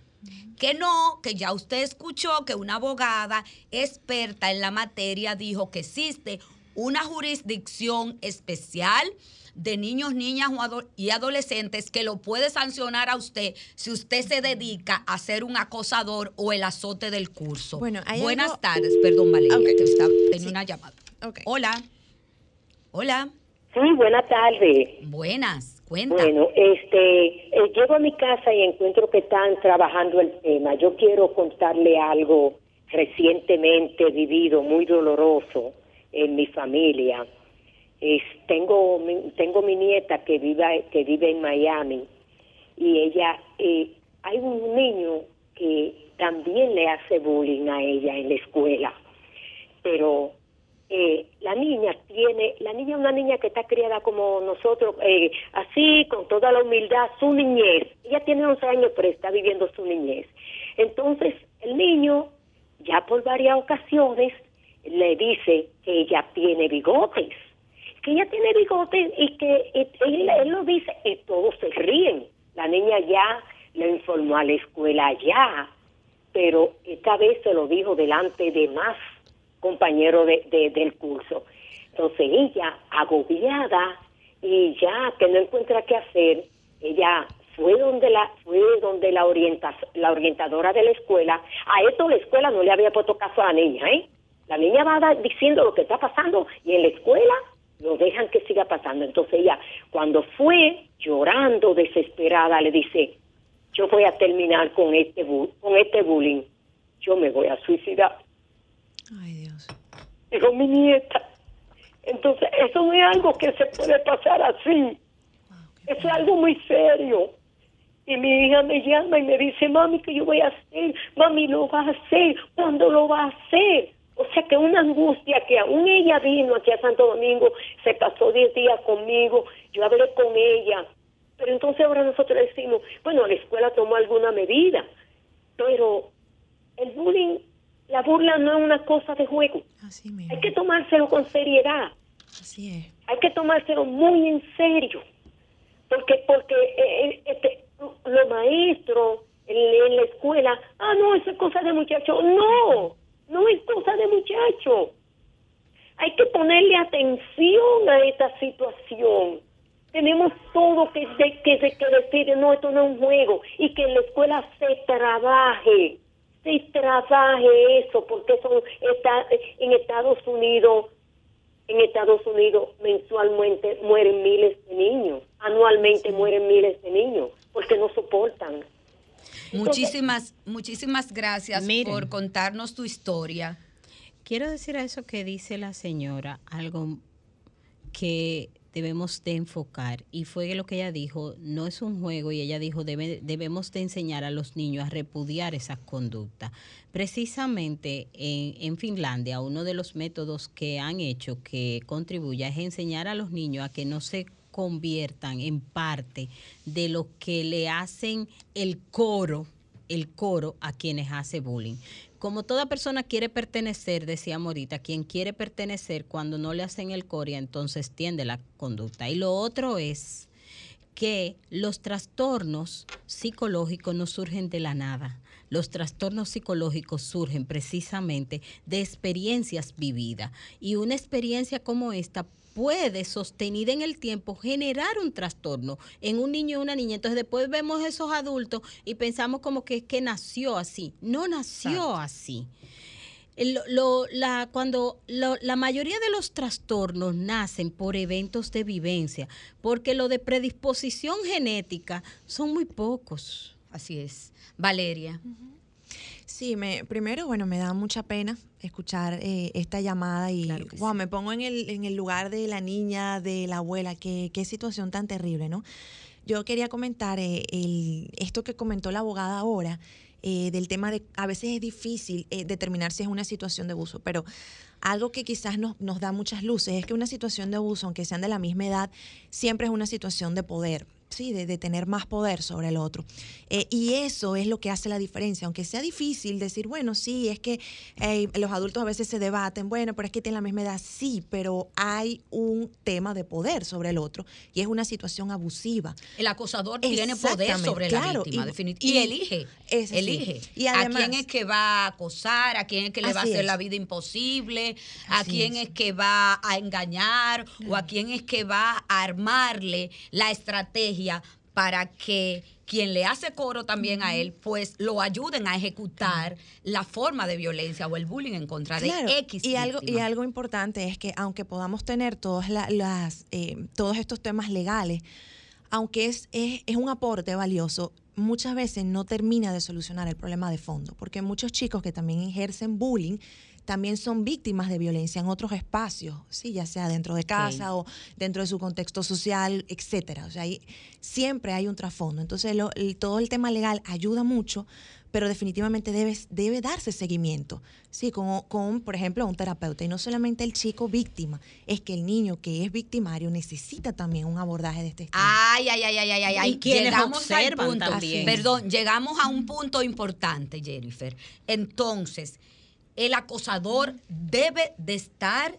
Que no, que ya usted escuchó que una abogada experta en la materia dijo que existe una jurisdicción especial de niños, niñas o ado- y adolescentes que lo puede sancionar a usted si usted se dedica a ser un acosador o el azote del curso. Bueno, hay Buenas algo- tardes, perdón Valeria, Ok. que estaba- tenía Sí. una llamada. Ok. Hola. Hola. Sí, buenas tardes. Buenas, cuenta. Bueno, este, eh, llego a mi casa y encuentro que están trabajando el tema. Yo quiero contarle algo recientemente vivido, muy doloroso en mi familia. Es, tengo, tengo mi nieta que vive, que vive en Miami y ella, eh, hay un niño que también le hace bullying a ella en la escuela, pero eh, la niña tiene, la niña es una niña que está criada como nosotros, eh, así, con toda la humildad, su niñez. Ella tiene 11 años, pero está viviendo su niñez. Entonces, el niño, ya por varias ocasiones, le dice que ella tiene bigotes, que ella tiene bigotes y que y- él, lo dice y todos se ríen. La niña ya le informó a la escuela ya, pero esta vez se lo dijo delante de más compañeros de, de- del curso. Entonces ella, agobiada y ya que no encuentra qué hacer, ella fue donde la fue donde la orienta, la orientadora de la escuela. A esto la escuela no le había puesto caso a la niña, ¿eh? La niña va diciendo lo que está pasando y en la escuela lo dejan que siga pasando. Entonces ella, cuando fue llorando desesperada, le dice, yo voy a terminar con este bu- con este bullying, yo me voy a suicidar. Ay, Dios. Dijo mi nieta. Entonces eso no es algo que se puede pasar así. Eso es algo muy serio. Y mi hija me llama y me dice, mami, ¿qué yo voy a hacer? Mami, lo va a hacer. ¿Cuándo lo va a hacer? O sea que una angustia que aún ella vino aquí a Santo Domingo, se pasó 10 días conmigo, yo hablé con ella. Pero entonces ahora nosotros decimos, bueno, la escuela tomó alguna medida, pero el bullying, la burla no es una cosa de juego. Así mismo. Hay que tomárselo con seriedad Así es. hay que tomárselo muy en serio porque porque eh, eh, este, los maestros en, en la escuela ah no eso es cosa de muchacho no no es cosa de muchacho. Hay que ponerle atención a esta situación. Tenemos todo que, de- que, de- que decir no esto no es un juego. Y que en la escuela se trabaje. Se trabaje eso porque eso está en Estados Unidos en Estados Unidos mensualmente mueren miles de niños, anualmente mueren miles de niños, porque no soportan. Muchísimas, muchísimas gracias Miren. por contarnos tu historia. Quiero decir a eso que dice la señora algo que debemos de enfocar y fue lo que ella dijo, no es un juego y ella dijo debe- debemos de enseñar a los niños a repudiar esas conductas. Precisamente en, en Finlandia uno de los métodos que han hecho que contribuya es enseñar a los niños a que no se conviertan en parte de lo que le hacen el coro el coro a quienes hace bullying. Como toda persona quiere pertenecer, decía Morita, quien quiere pertenecer cuando no le hacen el coro, entonces tiende la conducta. Y lo otro es que los trastornos psicológicos no surgen de la nada. Los trastornos psicológicos surgen precisamente de experiencias vividas. Y una experiencia como esta puede, sostenida en el tiempo, generar un trastorno en un niño o una niña. Entonces después vemos esos adultos y pensamos como que es que nació así. No nació así. El- lo- la, cuando lo- la mayoría de los trastornos nacen por eventos de vivencia, porque lo de predisposición genética son muy pocos. Así es. Valeria. Sí, me, primero, bueno, me da mucha pena escuchar eh, esta llamada y Claro me pongo en el, en el lugar de la niña, de la abuela, qué, qué situación tan terrible, ¿no? yo quería comentar eh, el- esto que comentó la abogada ahora, eh, del tema de a veces es difícil eh, determinar si es una situación de abuso, pero algo que quizás nos, nos da muchas luces es que una situación de abuso, aunque sean de la misma edad, siempre es una situación de poder. Sí, de, de tener más poder sobre el otro. Eh, y eso es lo que hace la diferencia. Aunque sea difícil decir, bueno, sí, es que los adultos a veces se debaten, bueno, pero es que tienen la misma edad, sí, pero hay un tema de poder sobre el otro y es una situación abusiva. El acosador tiene poder sobre claro, la víctima, y- definitivamente. Y, elige. es elige. Y a quién es que va a acosar, a quién es que le va a hacer es. la vida imposible, a Así quién es. es. que va a engañar o a quién es que va a armarle la estrategia para que quien le hace coro también a él, pues lo ayuden a ejecutar la forma de violencia o el bullying en contra de Claro, X. y algo y algo importante es que aunque podamos tener todas la- las eh, todos estos temas legales aunque es, es es un aporte valioso muchas veces no termina de solucionar el problema de fondo porque muchos chicos que también ejercen bullying también son víctimas de violencia en otros espacios, sí, ya sea dentro de casa o dentro de su contexto social, etcétera. O sea, ahí siempre hay un trasfondo. Entonces, lo- el- todo el tema legal ayuda mucho, pero definitivamente debe, debe darse seguimiento, sí, con, con, por ejemplo, un terapeuta. Y no solamente el chico víctima, es que el niño que es victimario necesita también un abordaje de este estilo. Ay, ay, ay, ay, ay, ay, Llegamos al punto. también. Perdón, llegamos a un punto importante, Jennifer. Entonces, el acosador debe de estar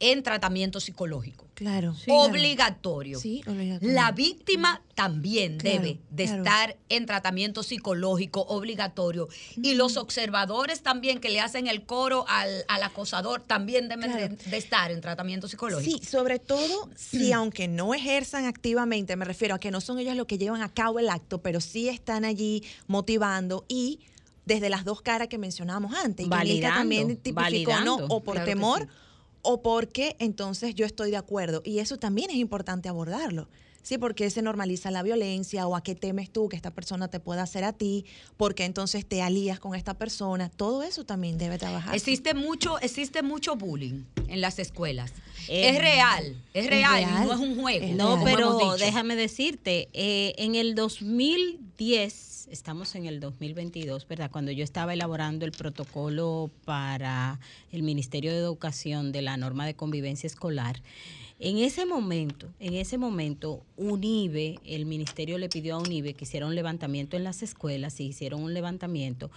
en tratamiento psicológico. Claro. obligatorio. Sí, obligatorio. La víctima también Claro, debe de claro. estar en tratamiento psicológico obligatorio. Y los observadores también que le hacen el coro al, al acosador también deben de, estar en tratamiento psicológico. Sí, sobre todo si aunque no ejerzan activamente, me refiero a que no son ellos los que llevan a cabo el acto, pero sí están allí motivando y desde las dos caras que mencionábamos antes. Y también tipificó, ¿no? O por Claro temor sí. o porque entonces yo estoy de acuerdo. Y eso también es importante abordarlo. Sí, porque se normaliza la violencia o a qué temes tú que esta persona te pueda hacer a ti, porque entonces te alías con esta persona. Todo eso también debe trabajar. Existe mucho, existe mucho bullying en las escuelas. Es- Es, real, es real, no es un juego. No, pero déjame decirte, eh, en el 2010, estamos en el 2022, ¿verdad? Cuando yo estaba elaborando el protocolo para el Ministerio de Educación de la norma de convivencia escolar, en ese momento, en ese momento, UNIBE, el ministerio le pidió a UNIBE que hiciera un levantamiento en las escuelas, y hicieron un levantamiento,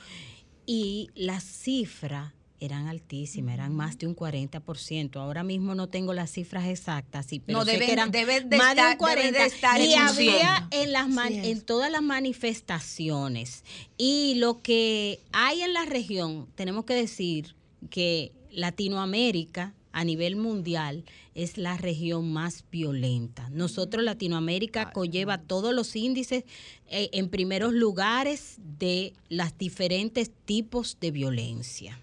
y la cifra eran altísimas, eran más de un 40%. Ahora mismo no tengo las cifras exactas, sí, pero No, sé deben- que eran deben de más de un estar- deben 40. de estar y había 100. en, las es. en todas las manifestaciones. Y lo que hay en la región, tenemos que decir que Latinoamérica a nivel mundial es la región más violenta. Nosotros, Latinoamérica, conlleva todos los índices eh, en primeros lugares de los diferentes tipos de violencia.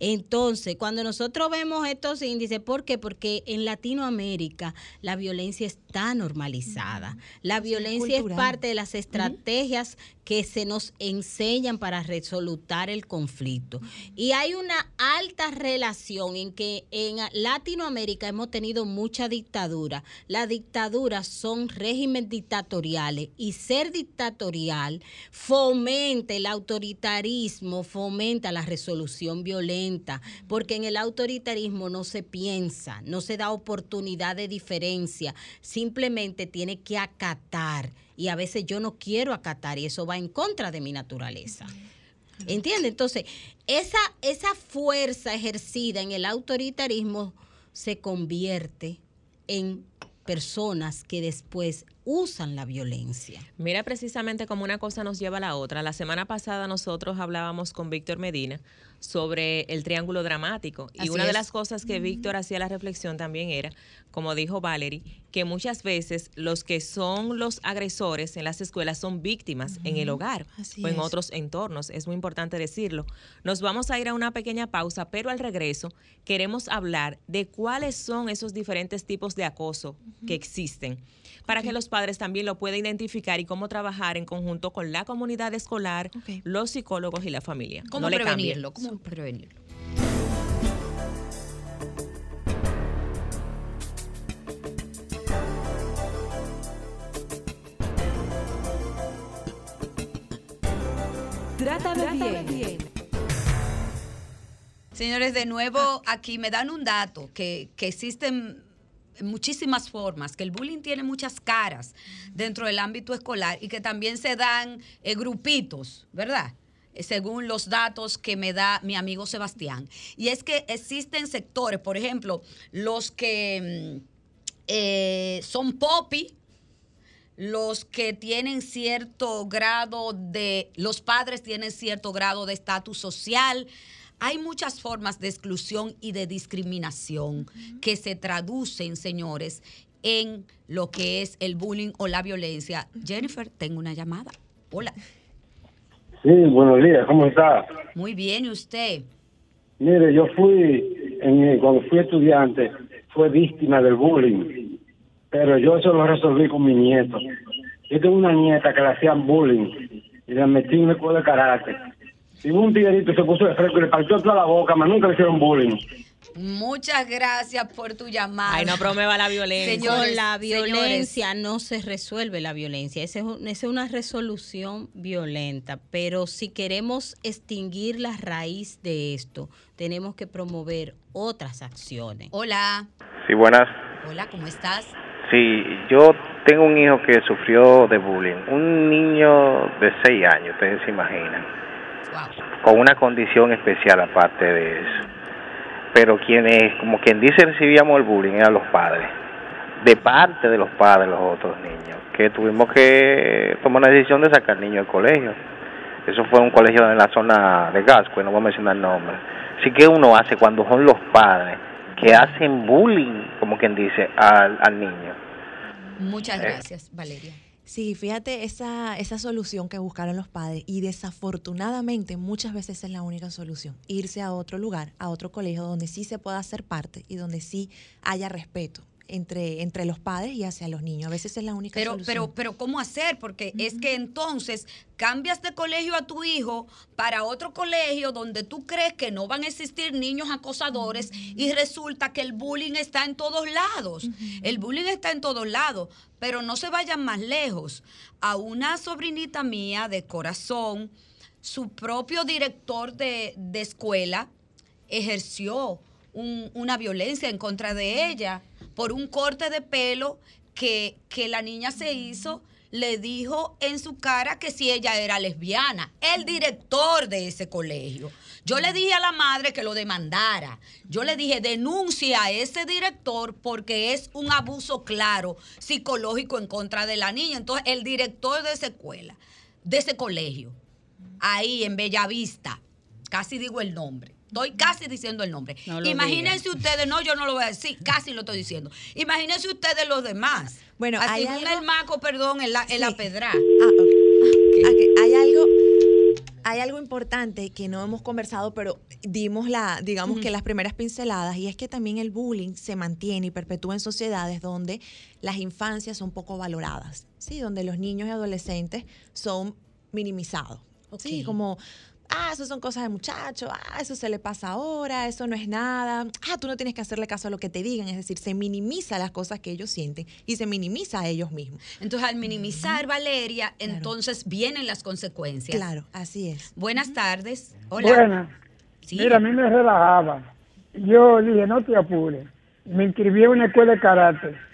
Entonces, cuando nosotros vemos estos índices, ¿por qué? Porque en Latinoamérica la violencia está normalizada. La violencia es parte de las estrategias que se nos enseñan para resolutar el conflicto. Y hay una alta relación en que en Latinoamérica hemos tenido mucha dictadura. Las dictaduras son regímenes dictatoriales y ser dictatorial fomenta el autoritarismo, fomenta la resolución violenta, porque en el autoritarismo no se piensa, no se da oportunidad de diferencia, simplemente tiene que acatar y a veces yo no quiero acatar y eso va en contra de mi naturaleza. ¿Entiende? Entonces, esa, esa fuerza ejercida en el autoritarismo se convierte en personas que después usan la violencia. Mira precisamente cómo una cosa nos lleva a la otra. La semana pasada nosotros hablábamos con Víctor Medina sobre el triángulo dramático y una de las cosas que Víctor hacía la reflexión también era, como dijo Valerie, que muchas veces los que son los agresores en las escuelas son víctimas en el hogar Así o en es. otros entornos. Es muy importante decirlo. Nos vamos a ir a una pequeña pausa, pero al regreso queremos hablar de cuáles son esos diferentes tipos de acoso que existen para que los padres también lo pueden identificar y cómo trabajar en conjunto con la comunidad escolar, los psicólogos y la familia. ¿Cómo prevenirlo? ¿Cómo prevenirlo? Trátame, bien. bien. Señores, de nuevo ah. aquí me dan un dato que, que existen muchísimas formas, que el bullying tiene muchas caras dentro del ámbito escolar y que también se dan eh, grupitos, ¿verdad? Eh, según los datos que me da mi amigo Sebastián. Y es que existen sectores, por ejemplo, los que mm, eh, son popi, los que tienen cierto grado de, los padres tienen cierto grado de estatus social. Hay muchas formas de exclusión y de discriminación que se traducen, señores, en lo que es el bullying o la violencia. Jennifer, tengo una llamada. Hola. Sí, buenos días, ¿cómo está? Muy bien, ¿y usted? Mire, yo fui, en, cuando fui estudiante, fue víctima del bullying, pero yo eso lo resolví con mi nieto. Yo tengo una nieta que le hacían bullying y la metí en una escuela de karate. Y un tiguerito se puso de fresco y le partió toda la boca, más nunca le hicieron bullying. Muchas gracias por tu llamada. Ay, no promueva la violencia. Señores, Con la señores. violencia no se resuelve la violencia. Esa es, un- esa es una resolución violenta. Pero si queremos extinguir la raíz de esto, tenemos que promover otras acciones. Hola. Sí, buenas. Hola, ¿cómo estás? Sí, yo tengo un hijo que sufrió de bullying. Un niño de 6 años, ustedes se imaginan. Con una condición especial aparte de eso. Pero quienes, como quien dice, recibíamos el bullying eran los padres. De parte de los padres, los otros niños. Que tuvimos que tomar una decisión de sacar al niño del colegio. Eso fue un colegio en la zona de Gasco, no voy a mencionar el nombre. Así que uno hace cuando son los padres que hacen bullying, como quien dice, al, al niño. Muchas Eh. gracias, Valeria. Sí, fíjate esa, esa solución que buscaron los padres y desafortunadamente muchas veces es la única solución, irse a otro lugar, a otro colegio donde sí se pueda hacer parte y donde sí haya respeto entre, entre los padres y hacia los niños. A veces es la única Pero, solución. pero, pero, ¿cómo hacer? Porque es que entonces cambias de colegio a tu hijo para otro colegio donde tú crees que no van a existir niños acosadores y resulta que el bullying está en todos lados. El bullying está en todos lados, pero no se vayan más lejos. A una sobrinita mía de corazón, su propio director de, de escuela ejerció un- una violencia en contra de ella por un corte de pelo que, que la niña se hizo, le dijo en su cara que si ella era lesbiana, el director de ese colegio. Yo le dije a la madre que lo demandara. Yo le dije, denuncia a ese director porque es un abuso claro psicológico en contra de la niña. Entonces, el director de esa escuela, de ese colegio, ahí en Bellavista, casi digo el nombre. Estoy casi diciendo el nombre. No Imagínense ustedes, no, yo no lo voy a decir, casi lo estoy diciendo. Imagínense ustedes los demás. Bueno, Así hay un algo- el maco, perdón, en la, en la pedra. Ah, ok. Ok, Hay algo, hay algo importante que no hemos conversado, pero dimos la, digamos que las primeras pinceladas, y es que también el bullying se mantiene y perpetúa en sociedades donde las infancias son poco valoradas, sí, donde los niños y adolescentes son minimizados, sí, como ah, eso son cosas de muchachos, ah, eso se le pasa ahora, eso no es nada, ah, tú no tienes que hacerle caso a lo que te digan, es decir, se minimiza las cosas que ellos sienten y se minimiza a ellos mismos. Entonces, al minimizar, Valeria, entonces vienen las consecuencias. Claro, así es. Buenas tardes. Hola. Buenas. Sí. Mira, a mí me relajaba. Yo dije, no te apures. Me inscribí en una escuela de karate.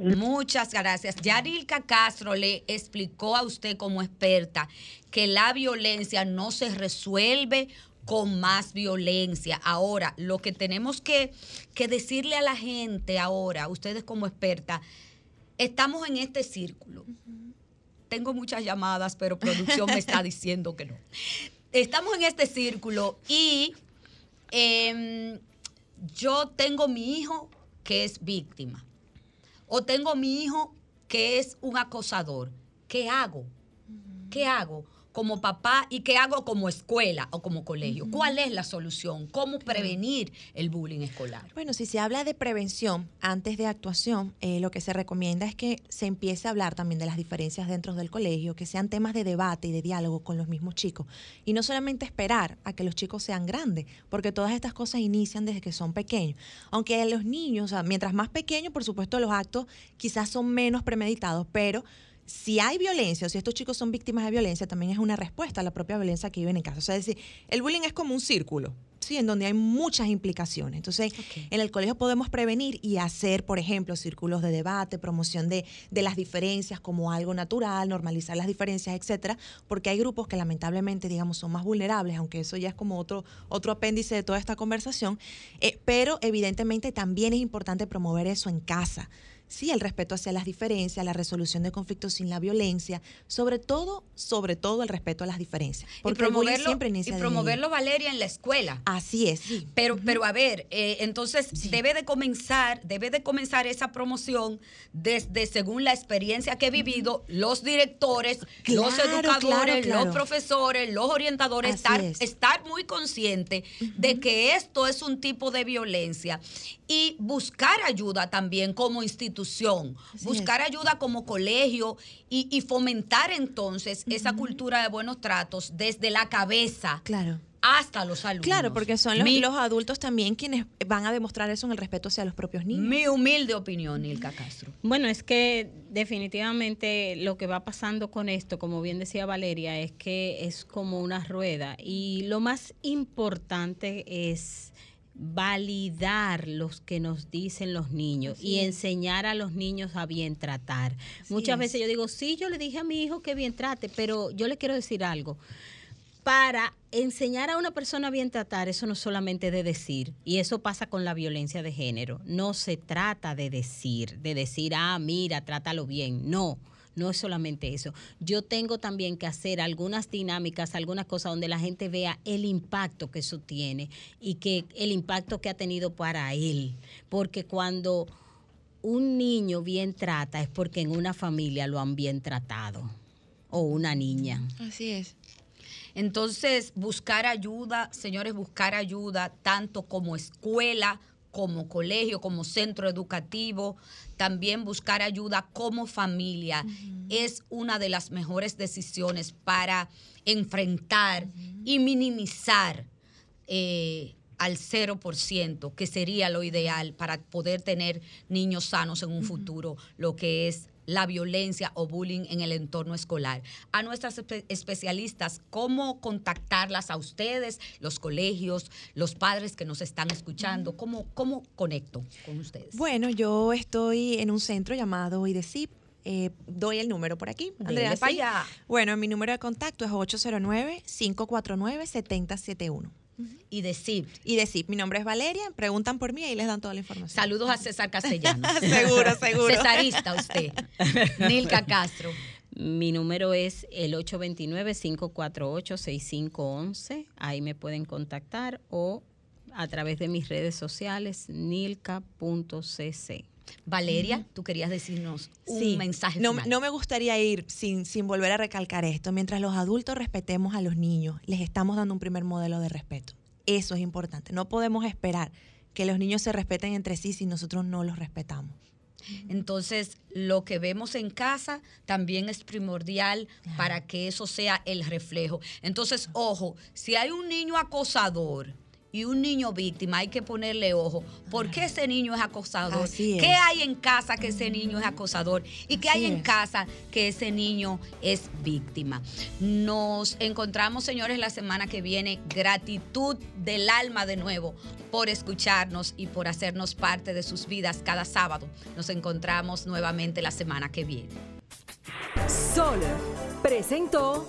Muchas gracias. Yarilka Castro le explicó a usted como experta que la violencia no se resuelve con más violencia. Ahora, lo que tenemos que, que decirle a la gente ahora, ustedes como experta, estamos en este círculo. Tengo muchas llamadas, pero producción me está diciendo que no. Estamos en este círculo y em, yo tengo mi hijo que es víctima o tengo mi hijo que es un acosador. ¿Qué hago? ¿Qué hago como papá y qué hago como escuela o como colegio? ¿Cuál es la solución? ¿Cómo prevenir el bullying escolar? Bueno, si se habla de prevención antes de actuación, eh, lo que se recomienda es que se empiece a hablar también de las diferencias dentro del colegio, que sean temas de debate y de diálogo con los mismos chicos. Y no solamente esperar a que los chicos sean grandes, porque todas estas cosas inician desde que son pequeños. Aunque los niños, o sea, mientras más pequeños, por supuesto, los actos quizás son menos premeditados, pero si hay violencia o si estos chicos son víctimas de violencia, también es una respuesta a la propia violencia que viven en casa. O sea, es decir, el bullying es como un círculo. Sí, en donde hay muchas implicaciones. Entonces, en el colegio podemos prevenir y hacer, por ejemplo, círculos de debate, promoción de, de las diferencias como algo natural, normalizar las diferencias, etcétera, porque hay grupos que lamentablemente, digamos, son más vulnerables, aunque eso ya es como otro, otro apéndice de toda esta conversación, eh, pero evidentemente también es importante promover eso en casa. Sí, el respeto hacia las diferencias, la resolución de conflictos sin la violencia, sobre todo, sobre todo el respeto a las diferencias. Porque y promoverlo, siempre y inicia promoverlo, Valeria, en la escuela. Así es, sí. Pero, pero a ver, eh, entonces debe de comenzar, debe de comenzar esa promoción desde según la experiencia que he vivido, los directores, los educadores, claro, claro. los profesores, los orientadores, estar, es. estar muy consciente de que esto es un tipo de violencia y buscar ayuda también como institución, buscar ayuda como colegio y, y fomentar entonces esa cultura de buenos tratos desde la cabeza Claro. hasta los alumnos. Claro, porque son los, Mi- los adultos también quienes van a demostrar eso en el respeto hacia los propios niños. Mi humilde opinión, Nilka Castro. Bueno, es que definitivamente lo que va pasando con esto, como bien decía Valeria, es que es como una rueda y lo más importante es validar los que nos dicen los niños Así y es. enseñar a los niños a bien tratar. Muchas es. veces yo digo, sí, yo le dije a mi hijo que bien trate, pero yo le quiero decir algo. Para enseñar a una persona a bien tratar, eso no es solamente de decir, y eso pasa con la violencia de género. No se trata de decir, de decir, ah, mira, trátalo bien. No, no es solamente eso. Yo tengo también que hacer algunas dinámicas, algunas cosas donde la gente vea el impacto que eso tiene y que el impacto que ha tenido para él. Porque cuando un niño bien trata es porque en una familia lo han bien tratado o una niña. Así es. Entonces, buscar ayuda, señores, buscar ayuda tanto como escuela, como colegio, como centro educativo, también buscar ayuda como familia es una de las mejores decisiones para enfrentar y minimizar eh, al 0%, que sería lo ideal para poder tener niños sanos en un futuro, lo que es la violencia o bullying en el entorno escolar. A nuestras espe- especialistas, ¿cómo contactarlas a ustedes, los colegios, los padres que nos están escuchando? ¿Cómo, cómo conecto con ustedes? Bueno, yo estoy en un centro llamado IDECIP. Eh, doy el número por aquí. Andrea, ¿sí? Bueno, mi número de contacto es 809-549-7071. Y de CIP. Y de CIP. Mi nombre es Valeria. Preguntan por mí y les dan toda la información. Saludos a César Castellanos. seguro, seguro. Cesarista usted. Nilka Castro. Mi número es el 829-548-6511. Ahí me pueden contactar o a través de mis redes sociales, nilka.cc. Valeria, tú querías decirnos un Sí. mensaje No, final. no me gustaría ir sin, sin volver a recalcar esto. Mientras los adultos respetemos a los niños, les estamos dando un primer modelo de respeto. Eso es importante. No podemos esperar que los niños se respeten entre sí si nosotros no los respetamos. Entonces, lo que vemos en casa también es primordial para que eso sea el reflejo. Entonces, ojo, si hay un niño acosador y un niño víctima, hay que ponerle ojo. ¿Por qué ese niño es acosador? Así es. ¿Qué hay en casa que ese niño es acosador? ¿Y qué hay en es. casa que ese niño es víctima? Nos encontramos, señores, la semana que viene. Gratitud del alma de nuevo por escucharnos y por hacernos parte de sus vidas cada sábado. Nos encontramos nuevamente la semana que viene. Sol presentó